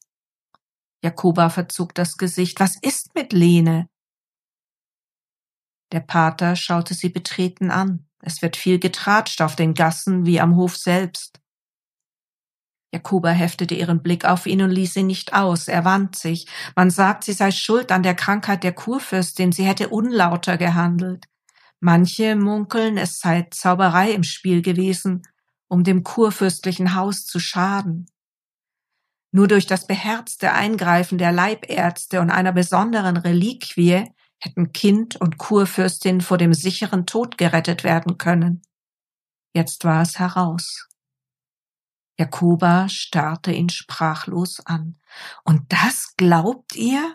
Jakoba verzog das Gesicht. Was ist mit Lene? Der Pater schaute sie betreten an. Es wird viel getratscht auf den Gassen wie am Hof selbst. Jakoba heftete ihren Blick auf ihn und ließ ihn nicht aus. Er wand sich. Man sagt, sie sei schuld an der Krankheit der Kurfürstin. Sie hätte unlauter gehandelt. Manche munkeln, es sei Zauberei im Spiel gewesen, um dem kurfürstlichen Haus zu schaden. Nur durch das beherzte Eingreifen der Leibärzte und einer besonderen Reliquie hätten Kind und Kurfürstin vor dem sicheren Tod gerettet werden können. Jetzt war es heraus. Jakoba starrte ihn sprachlos an. Und das glaubt ihr?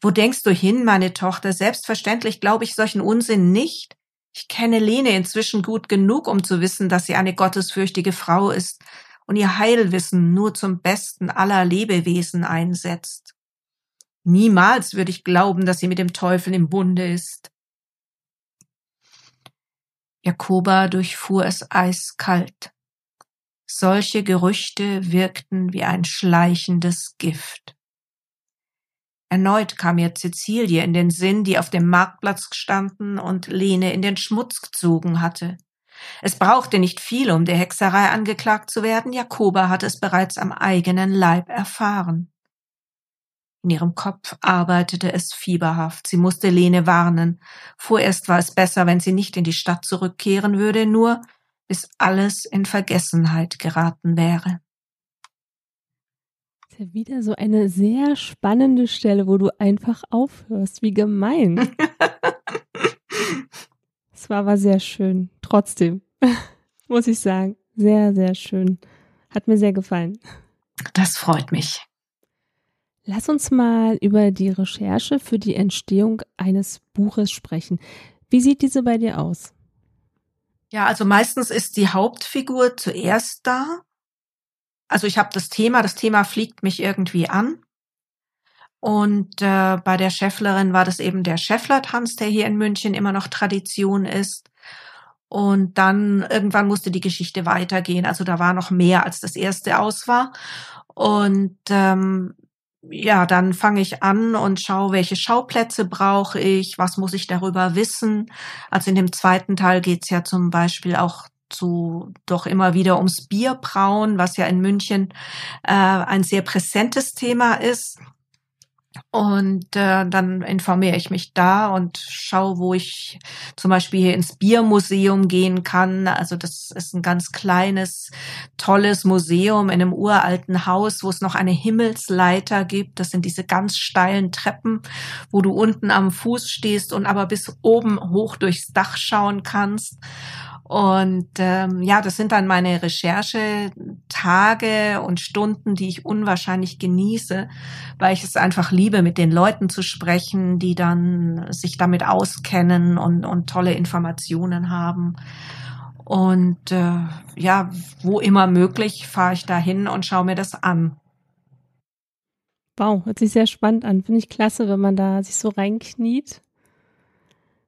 Wo denkst du hin, meine Tochter? Selbstverständlich glaube ich solchen Unsinn nicht. Ich kenne Lene inzwischen gut genug, um zu wissen, dass sie eine gottesfürchtige Frau ist und ihr Heilwissen nur zum Besten aller Lebewesen einsetzt. Niemals würde ich glauben, dass sie mit dem Teufel im Bunde ist. Jakoba durchfuhr es eiskalt. Solche Gerüchte wirkten wie ein schleichendes Gift. Erneut kam ihr Cecilie in den Sinn, die auf dem Marktplatz gestanden und Lene in den Schmutz gezogen hatte. Es brauchte nicht viel, um der Hexerei angeklagt zu werden. Jakoba hatte es bereits am eigenen Leib erfahren. In ihrem Kopf arbeitete es fieberhaft. Sie musste Lene warnen. Vorerst war es besser, wenn sie nicht in die Stadt zurückkehren würde, nur bis alles in Vergessenheit geraten wäre. Das ist ja wieder so eine sehr spannende Stelle, wo du einfach aufhörst. Wie gemein. Es war aber sehr schön. Trotzdem, muss ich sagen. Sehr, sehr schön. Hat mir sehr gefallen. Das freut mich. Lass uns mal über die Recherche für die Entstehung eines Buches sprechen. Wie sieht diese bei dir aus? Ja, also meistens ist die Hauptfigur zuerst da. Also ich habe das Thema, das Thema fliegt mich irgendwie an. Und äh, bei der Schäfflerin war das eben der Schäfflertanz, der hier in München immer noch Tradition ist. Und dann irgendwann musste die Geschichte weitergehen. Also da war noch mehr, als das erste aus war. Und ähm, ja, dann fange ich an und schaue, welche Schauplätze brauche ich, was muss ich darüber wissen. Also in dem zweiten Teil geht's ja zum Beispiel auch zu doch immer wieder ums Bierbrauen, was ja in München äh, ein sehr präsentes Thema ist. Und äh, dann informiere ich mich da und schaue, wo ich zum Beispiel hier ins Biermuseum gehen kann. Also das ist ein ganz kleines, tolles Museum in einem uralten Haus, wo es noch eine Himmelsleiter gibt. Das sind diese ganz steilen Treppen, wo du unten am Fuß stehst und aber bis oben hoch durchs Dach schauen kannst. Und ähm, ja, das sind dann meine Recherchetage und Stunden, die ich unwahrscheinlich genieße, weil ich es einfach liebe, mit den Leuten zu sprechen, die dann sich damit auskennen und, und tolle Informationen haben. Und äh, ja, wo immer möglich, fahre ich dahin und schaue mir das an. Wow, hört sich sehr spannend an. Finde ich klasse, wenn man da sich so reinkniet.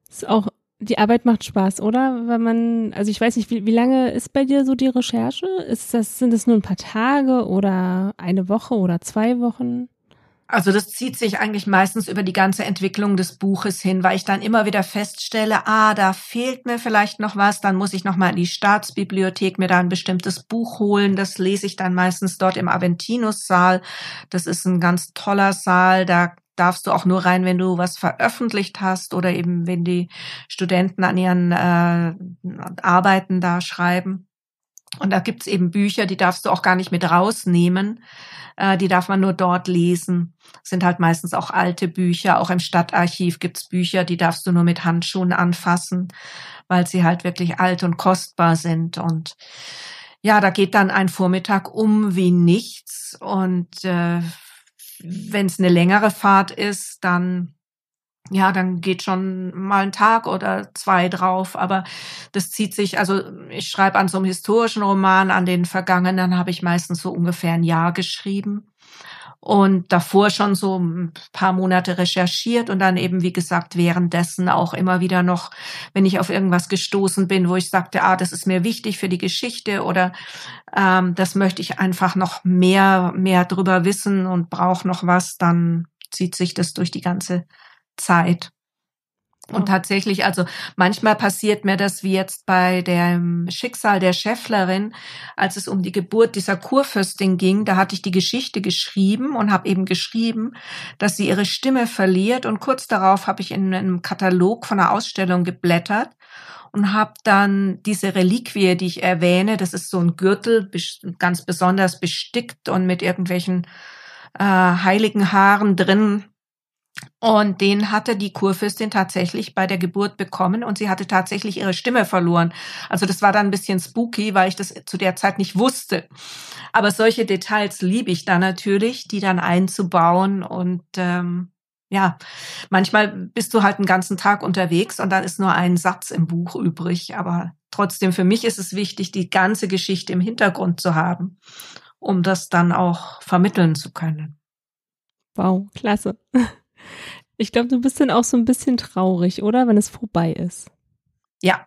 Ist auch die Arbeit macht Spaß, oder? Wenn man, also ich weiß nicht, wie, wie lange ist bei dir so die Recherche? Ist das, sind es nur ein paar Tage oder eine Woche oder zwei Wochen? Also das zieht sich eigentlich meistens über die ganze Entwicklung des Buches hin, weil ich dann immer wieder feststelle, ah, da fehlt mir vielleicht noch was, dann muss ich noch mal in die Staatsbibliothek mir da ein bestimmtes Buch holen, das lese ich dann meistens dort im Aventinus-Saal. Das ist ein ganz toller Saal, da darfst du auch nur rein, wenn du was veröffentlicht hast oder eben wenn die Studenten an ihren äh, Arbeiten da schreiben. Und da gibt's eben Bücher, die darfst du auch gar nicht mit rausnehmen. Äh, die darf man nur dort lesen. Sind halt meistens auch alte Bücher. Auch im Stadtarchiv gibt's Bücher, die darfst du nur mit Handschuhen anfassen, weil sie halt wirklich alt und kostbar sind. Und ja, da geht dann ein Vormittag um wie nichts. Und äh, wenn es eine längere Fahrt ist, dann ja, dann geht schon mal ein Tag oder zwei drauf, aber das zieht sich, also ich schreibe an so einem historischen Roman, an den vergangenen habe ich meistens so ungefähr ein Jahr geschrieben und davor schon so ein paar Monate recherchiert und dann eben, wie gesagt, währenddessen auch immer wieder noch, wenn ich auf irgendwas gestoßen bin, wo ich sagte, ah, das ist mir wichtig für die Geschichte oder ähm, das möchte ich einfach noch mehr, mehr drüber wissen und brauche noch was, dann zieht sich das durch die ganze Zeit. Und tatsächlich, also manchmal passiert mir das wie jetzt bei dem Schicksal der Schäfflerin, als es um die Geburt dieser Kurfürstin ging, da hatte ich die Geschichte geschrieben und habe eben geschrieben, dass sie ihre Stimme verliert. Und kurz darauf habe ich in einem Katalog von einer Ausstellung geblättert und habe dann diese Reliquie, die ich erwähne, das ist so ein Gürtel, ganz besonders bestickt und mit irgendwelchen äh, heiligen Haaren drin, und den hatte die Kurfürstin tatsächlich bei der Geburt bekommen und sie hatte tatsächlich ihre Stimme verloren. Also das war dann ein bisschen spooky, weil ich das zu der Zeit nicht wusste. Aber solche Details liebe ich da natürlich, die dann einzubauen und ähm, ja, manchmal bist du halt einen ganzen Tag unterwegs und dann ist nur ein Satz im Buch übrig. Aber trotzdem, für mich ist es wichtig, die ganze Geschichte im Hintergrund zu haben, um das dann auch vermitteln zu können. Wow, klasse. Ich glaube, du bist dann auch so ein bisschen traurig, oder? Wenn es vorbei ist. Ja.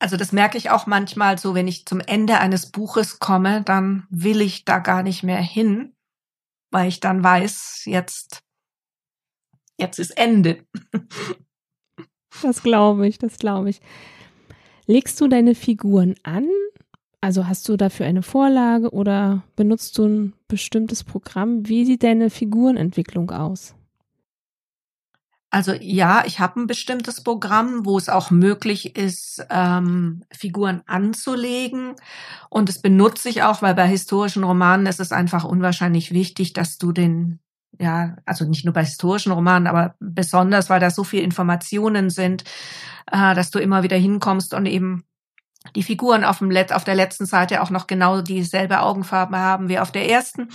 Also das merke ich auch manchmal so, wenn ich zum Ende eines Buches komme, dann will ich da gar nicht mehr hin, weil ich dann weiß, jetzt jetzt ist Ende. Das glaube ich, das glaube ich. Legst du deine Figuren an? Also hast du dafür eine Vorlage oder benutzt du ein bestimmtes Programm? Wie sieht deine Figurenentwicklung aus? Also ja, ich habe ein bestimmtes Programm, wo es auch möglich ist, ähm, Figuren anzulegen. Und das benutze ich auch, weil bei historischen Romanen ist es einfach unwahrscheinlich wichtig, dass du den, ja, also nicht nur bei historischen Romanen, aber besonders, weil da so viele Informationen sind, äh, dass du immer wieder hinkommst und eben die Figuren auf, dem Let auf der letzten Seite auch noch genau dieselbe Augenfarbe haben wie auf der ersten.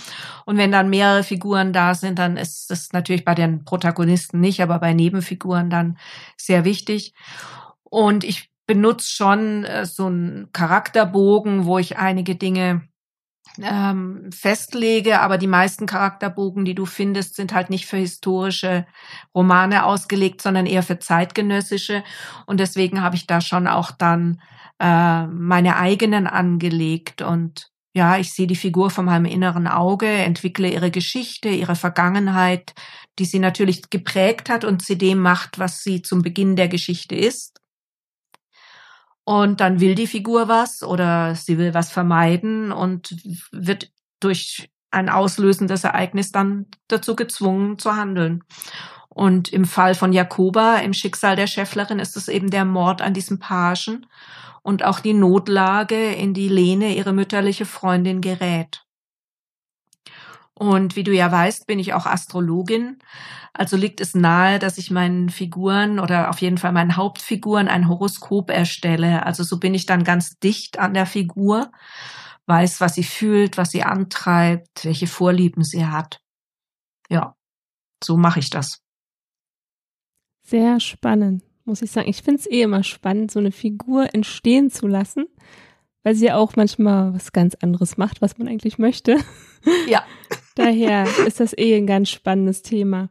Und wenn dann mehrere Figuren da sind, dann ist es natürlich bei den Protagonisten nicht, aber bei Nebenfiguren dann sehr wichtig. Und ich benutze schon äh, so einen Charakterbogen, wo ich einige Dinge ähm, festlege, aber die meisten Charakterbogen, die du findest, sind halt nicht für historische Romane ausgelegt, sondern eher für zeitgenössische. Und deswegen habe ich da schon auch dann äh, meine eigenen angelegt und ja, ich sehe die Figur von meinem inneren Auge, entwickle ihre Geschichte, ihre Vergangenheit, die sie natürlich geprägt hat und sie dem macht, was sie zum Beginn der Geschichte ist. Und dann will die Figur was oder sie will was vermeiden und wird durch ein auslösendes Ereignis dann dazu gezwungen zu handeln. Und im Fall von Jakoba, im Schicksal der Schäfflerin, ist es eben der Mord an diesem Pagen und auch die Notlage, in die Lene, ihre mütterliche Freundin, gerät. Und wie du ja weißt, bin ich auch Astrologin. Also liegt es nahe, dass ich meinen Figuren oder auf jeden Fall meinen Hauptfiguren ein Horoskop erstelle. Also so bin ich dann ganz dicht an der Figur, weiß, was sie fühlt, was sie antreibt, welche Vorlieben sie hat. Ja, so mache ich das. Sehr spannend muss ich sagen. Ich finde es eh immer spannend, so eine Figur entstehen zu lassen, weil sie ja auch manchmal was ganz anderes macht, was man eigentlich möchte. Ja. Daher ist das eh ein ganz spannendes Thema.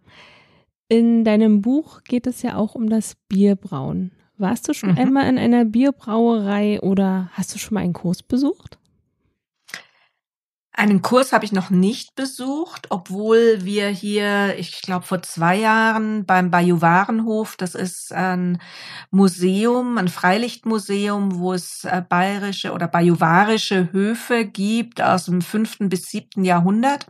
In deinem Buch geht es ja auch um das Bierbrauen. Warst du schon mhm. einmal in einer Bierbrauerei oder hast du schon mal einen Kurs besucht? Einen Kurs habe ich noch nicht besucht, obwohl wir hier, ich glaube vor zwei Jahren beim Bajuwarenhof, das ist ein Museum, ein Freilichtmuseum, wo es äh, bayerische oder bajuwarische Höfe gibt aus dem fünften bis siebten Jahrhundert.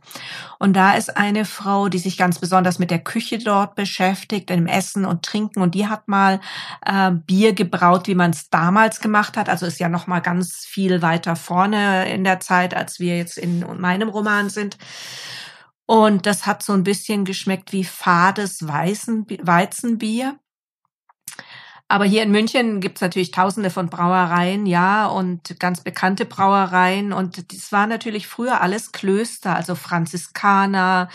Und da ist eine Frau, die sich ganz besonders mit der Küche dort beschäftigt, dem Essen und Trinken. Und die hat mal äh, Bier gebraut, wie man es damals gemacht hat. Also ist ja noch mal ganz viel weiter vorne in der Zeit, als wir jetzt in in meinem Roman sind. Und das hat so ein bisschen geschmeckt wie fades Weizenbier. Aber hier in München gibt's natürlich tausende von Brauereien, ja, und ganz bekannte Brauereien. Und das war natürlich früher alles Klöster, also Franziskaner,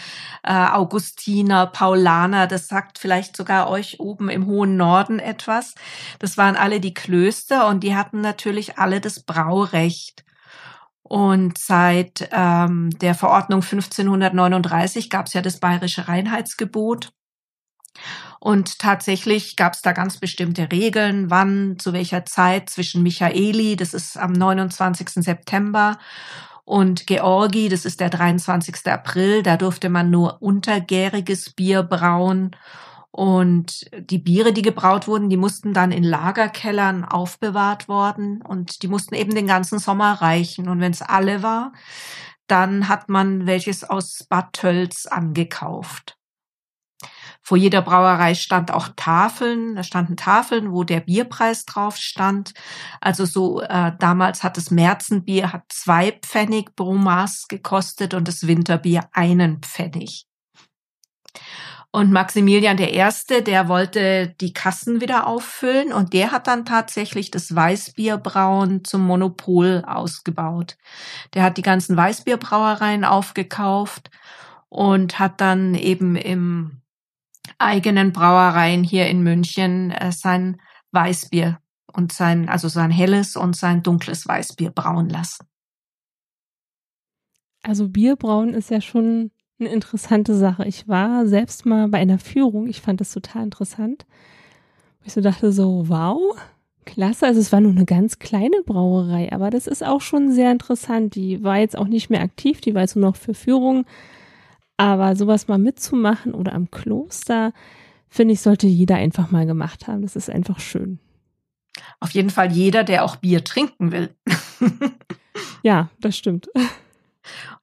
äh, Augustiner, Paulaner. Das sagt vielleicht sogar euch oben im hohen Norden etwas. Das waren alle die Klöster und die hatten natürlich alle das Braurecht. Und seit ähm, der Verordnung 1539 gab es ja das bayerische Reinheitsgebot. Und tatsächlich gab es da ganz bestimmte Regeln, wann, zu welcher Zeit zwischen Michaeli, das ist am 29. September, und Georgi, das ist der 23. April, da durfte man nur untergäriges Bier brauen und die Biere, die gebraut wurden, die mussten dann in Lagerkellern aufbewahrt worden und die mussten eben den ganzen Sommer reichen. Und wenn es alle war, dann hat man welches aus Bad Tölz angekauft. Vor jeder Brauerei stand auch Tafeln, da standen Tafeln, wo der Bierpreis drauf stand. Also so äh, damals hat das Märzenbier hat zwei Pfennig pro Maß gekostet und das Winterbier einen Pfennig. Und Maximilian I., der wollte die Kassen wieder auffüllen und der hat dann tatsächlich das Weißbierbrauen zum Monopol ausgebaut. Der hat die ganzen Weißbierbrauereien aufgekauft und hat dann eben im eigenen Brauereien hier in München äh, sein Weißbier und sein, also sein helles und sein dunkles Weißbier brauen lassen. Also Bierbrauen ist ja schon eine interessante Sache. Ich war selbst mal bei einer Führung. Ich fand das total interessant. Ich so dachte so, wow, klasse. Also es war nur eine ganz kleine Brauerei, aber das ist auch schon sehr interessant. Die war jetzt auch nicht mehr aktiv, die war jetzt nur noch für Führung Aber sowas mal mitzumachen oder am Kloster, finde ich, sollte jeder einfach mal gemacht haben. Das ist einfach schön. Auf jeden Fall jeder, der auch Bier trinken will. ja, das stimmt.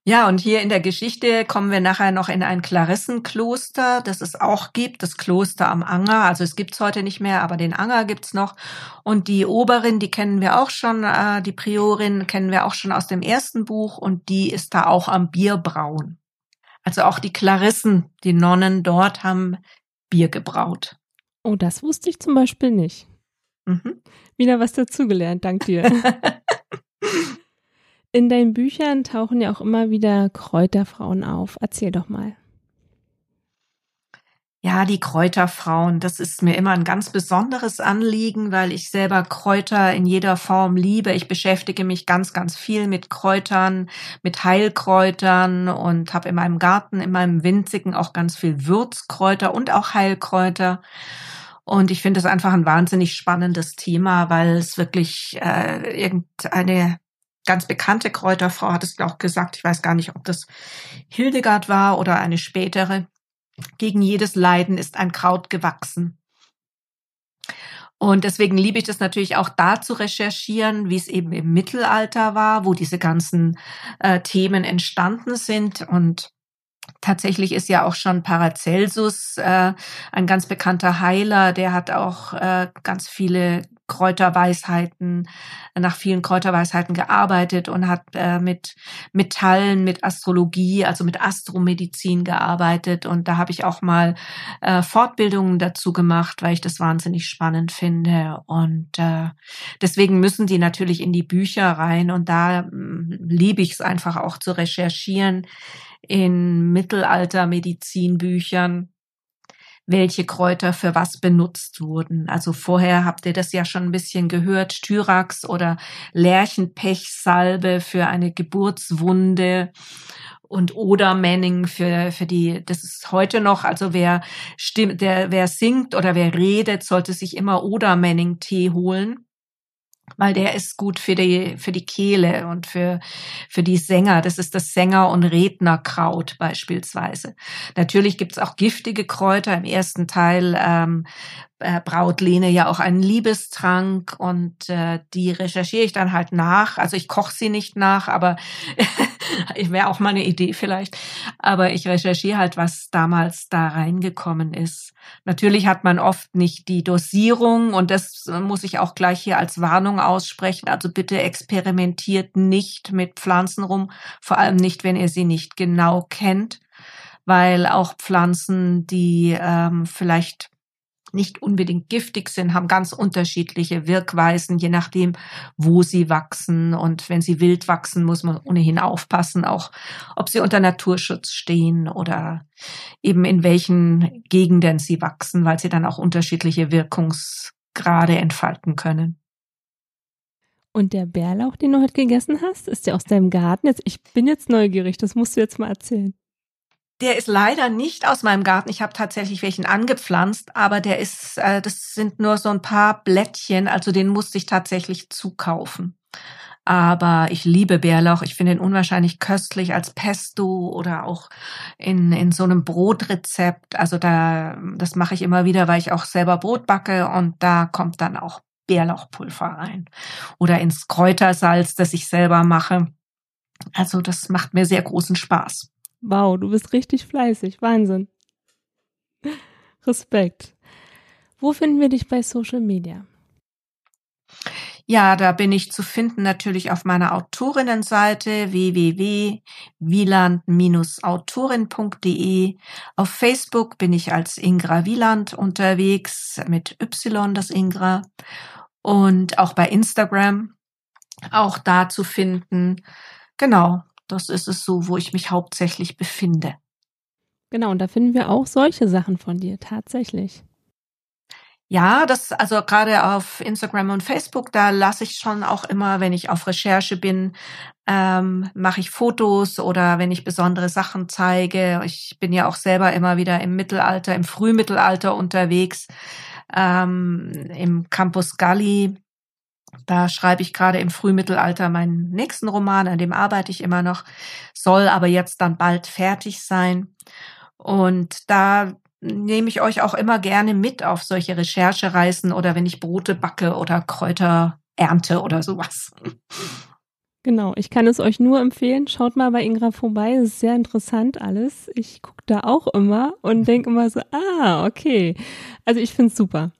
Ja, und hier in der Geschichte kommen wir nachher noch in ein Klarissenkloster, das es auch gibt, das Kloster am Anger. Also es gibt's heute nicht mehr, aber den Anger gibt's noch. Und die Oberin, die kennen wir auch schon, äh, die Priorin kennen wir auch schon aus dem ersten Buch und die ist da auch am Bierbrauen. Also auch die Klarissen, die Nonnen dort haben Bier gebraut. Oh, das wusste ich zum Beispiel nicht. Mhm. Wieder was dazugelernt, dank dir. In deinen Büchern tauchen ja auch immer wieder Kräuterfrauen auf. Erzähl doch mal. Ja, die Kräuterfrauen, das ist mir immer ein ganz besonderes Anliegen, weil ich selber Kräuter in jeder Form liebe. Ich beschäftige mich ganz, ganz viel mit Kräutern, mit Heilkräutern und habe in meinem Garten, in meinem winzigen auch ganz viel Würzkräuter und auch Heilkräuter. Und ich finde es einfach ein wahnsinnig spannendes Thema, weil es wirklich äh, irgendeine ganz bekannte Kräuterfrau hat es auch gesagt, ich weiß gar nicht, ob das Hildegard war oder eine spätere. Gegen jedes Leiden ist ein Kraut gewachsen. Und deswegen liebe ich das natürlich auch da zu recherchieren, wie es eben im Mittelalter war, wo diese ganzen äh, Themen entstanden sind. Und Tatsächlich ist ja auch schon Paracelsus äh, ein ganz bekannter Heiler, der hat auch äh, ganz viele Kräuterweisheiten, nach vielen Kräuterweisheiten gearbeitet und hat äh, mit Metallen, mit Astrologie, also mit Astromedizin gearbeitet. Und da habe ich auch mal äh, Fortbildungen dazu gemacht, weil ich das wahnsinnig spannend finde. Und äh, deswegen müssen die natürlich in die Bücher rein. Und da äh, liebe ich es einfach auch zu recherchieren in Mittelalter-Medizinbüchern welche Kräuter für was benutzt wurden. Also vorher habt ihr das ja schon ein bisschen gehört, Styrax oder Lärchenpechsalbe für eine Geburtswunde und Odermanning für, für die, das ist heute noch, also wer stimmt, der, wer singt oder wer redet, sollte sich immer Odermanning Tee holen weil der ist gut für die, für die Kehle und für, für die Sänger. Das ist das Sänger- und Rednerkraut beispielsweise. Natürlich gibt's auch giftige Kräuter. Im ersten Teil ähm, äh, braut Lene ja auch einen Liebestrank und äh, die recherchiere ich dann halt nach. Also ich koche sie nicht nach, aber wäre auch mal eine Idee vielleicht. Aber ich recherchiere halt, was damals da reingekommen ist. Natürlich hat man oft nicht die Dosierung und das muss ich auch gleich hier als Warnung aussprechen. Also bitte experimentiert nicht mit Pflanzen rum, vor allem nicht, wenn ihr sie nicht genau kennt weil auch Pflanzen, die ähm, vielleicht nicht unbedingt giftig sind, haben ganz unterschiedliche Wirkweisen, je nachdem, wo sie wachsen. Und wenn sie wild wachsen, muss man ohnehin aufpassen, auch ob sie unter Naturschutz stehen oder eben in welchen Gegenden sie wachsen, weil sie dann auch unterschiedliche Wirkungsgrade entfalten können. Und der Bärlauch, den du heute gegessen hast, ist der aus deinem Garten? Jetzt, ich bin jetzt neugierig, das musst du jetzt mal erzählen. Der ist leider nicht aus meinem Garten. Ich habe tatsächlich welchen angepflanzt, aber der ist, äh, das sind nur so ein paar Blättchen, also den musste ich tatsächlich zukaufen. Aber ich liebe Bärlauch. Ich finde ihn unwahrscheinlich köstlich als Pesto oder auch in, in so einem Brotrezept. Also da, das mache ich immer wieder, weil ich auch selber Brot backe und da kommt dann auch Bärlauchpulver rein. Oder ins Kräutersalz, das ich selber mache. Also das macht mir sehr großen Spaß. Wow, du bist richtig fleißig. Wahnsinn. Respekt. Wo finden wir dich bei Social Media? Ja, da bin ich zu finden natürlich auf meiner Autorinnenseite www.wieland-autorin.de. Auf Facebook bin ich als Ingra Wieland unterwegs mit Y, das Ingra. Und auch bei Instagram auch da zu finden. Genau, das ist es so, wo ich mich hauptsächlich befinde. Genau, und da finden wir auch solche Sachen von dir, tatsächlich. Ja, das, also gerade auf Instagram und Facebook, da lasse ich schon auch immer, wenn ich auf Recherche bin, ähm, mache ich Fotos oder wenn ich besondere Sachen zeige. Ich bin ja auch selber immer wieder im Mittelalter, im Frühmittelalter unterwegs, ähm, im Campus Galli Da schreibe ich gerade im Frühmittelalter meinen nächsten Roman, an dem arbeite ich immer noch, soll aber jetzt dann bald fertig sein. Und da nehme ich euch auch immer gerne mit auf solche Recherchereisen oder wenn ich Brote backe oder Kräuter ernte oder sowas. Genau, ich kann es euch nur empfehlen. Schaut mal bei Ingra vorbei, es ist sehr interessant alles. Ich gucke da auch immer und denke immer so, ah, okay. Also ich finde es super.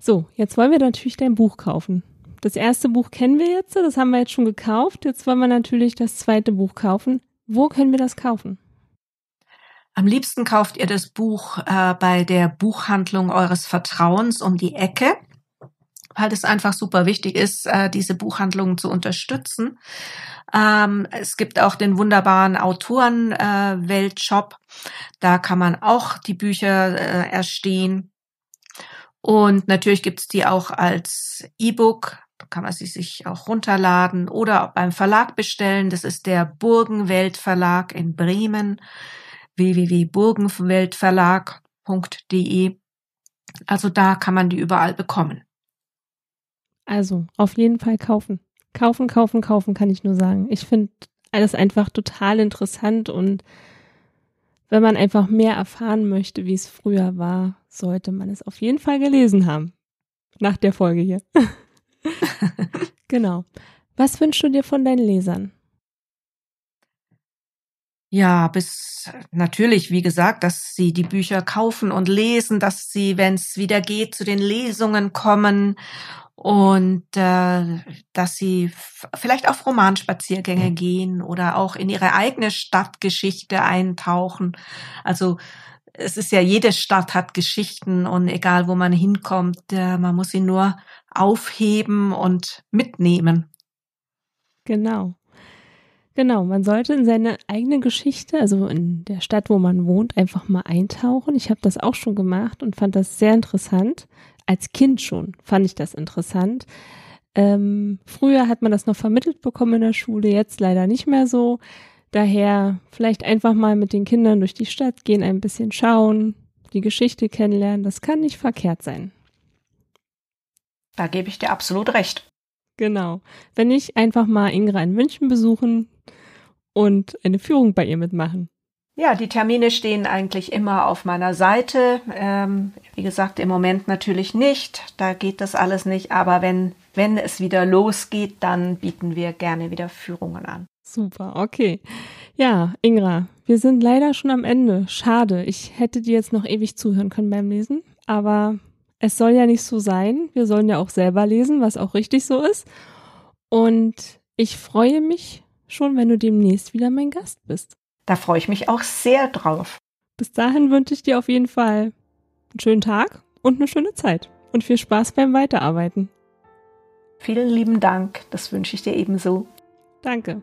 So, jetzt wollen wir natürlich dein Buch kaufen. Das erste Buch kennen wir jetzt, das haben wir jetzt schon gekauft. Jetzt wollen wir natürlich das zweite Buch kaufen. Wo können wir das kaufen? Am liebsten kauft ihr das Buch äh, bei der Buchhandlung eures Vertrauens um die Ecke, weil es einfach super wichtig ist, äh, diese Buchhandlungen zu unterstützen. Ähm, es gibt auch den wunderbaren Autorenweltshop. Äh, da kann man auch die Bücher äh, erstehen. Und natürlich gibt's die auch als E-Book. Kann man sie sich auch runterladen oder beim Verlag bestellen. Das ist der Burgenwelt Verlag in Bremen www.burgenweltverlag.de. Also da kann man die überall bekommen. Also auf jeden Fall kaufen. Kaufen, kaufen, kaufen kann ich nur sagen. Ich finde alles einfach total interessant und wenn man einfach mehr erfahren möchte, wie es früher war, sollte man es auf jeden Fall gelesen haben. Nach der Folge hier. genau. Was wünschst du dir von deinen Lesern? Ja, bis natürlich, wie gesagt, dass sie die Bücher kaufen und lesen, dass sie, wenn es wieder geht, zu den Lesungen kommen und äh, dass sie vielleicht auf Romanspaziergänge gehen oder auch in ihre eigene Stadtgeschichte eintauchen. Also es ist ja, jede Stadt hat Geschichten und egal wo man hinkommt, äh, man muss sie nur aufheben und mitnehmen. Genau. Genau, man sollte in seine eigene Geschichte, also in der Stadt, wo man wohnt, einfach mal eintauchen. Ich habe das auch schon gemacht und fand das sehr interessant. Als Kind schon fand ich das interessant. Ähm, früher hat man das noch vermittelt bekommen in der Schule, jetzt leider nicht mehr so. Daher vielleicht einfach mal mit den Kindern durch die Stadt gehen, ein bisschen schauen, die Geschichte kennenlernen. Das kann nicht verkehrt sein. Da gebe ich dir absolut recht. Genau. Wenn nicht, einfach mal Ingra in München besuchen und eine Führung bei ihr mitmachen. Ja, die Termine stehen eigentlich immer auf meiner Seite. Ähm, wie gesagt, im Moment natürlich nicht. Da geht das alles nicht. Aber wenn, wenn es wieder losgeht, dann bieten wir gerne wieder Führungen an. Super, okay. Ja, Ingra, wir sind leider schon am Ende. Schade. Ich hätte dir jetzt noch ewig zuhören können beim Lesen. Aber es soll ja nicht so sein. Wir sollen ja auch selber lesen, was auch richtig so ist. Und ich freue mich schon, wenn du demnächst wieder mein Gast bist. Da freue ich mich auch sehr drauf. Bis dahin wünsche ich dir auf jeden Fall einen schönen Tag und eine schöne Zeit und viel Spaß beim Weiterarbeiten. Vielen lieben Dank, das wünsche ich dir ebenso. Danke.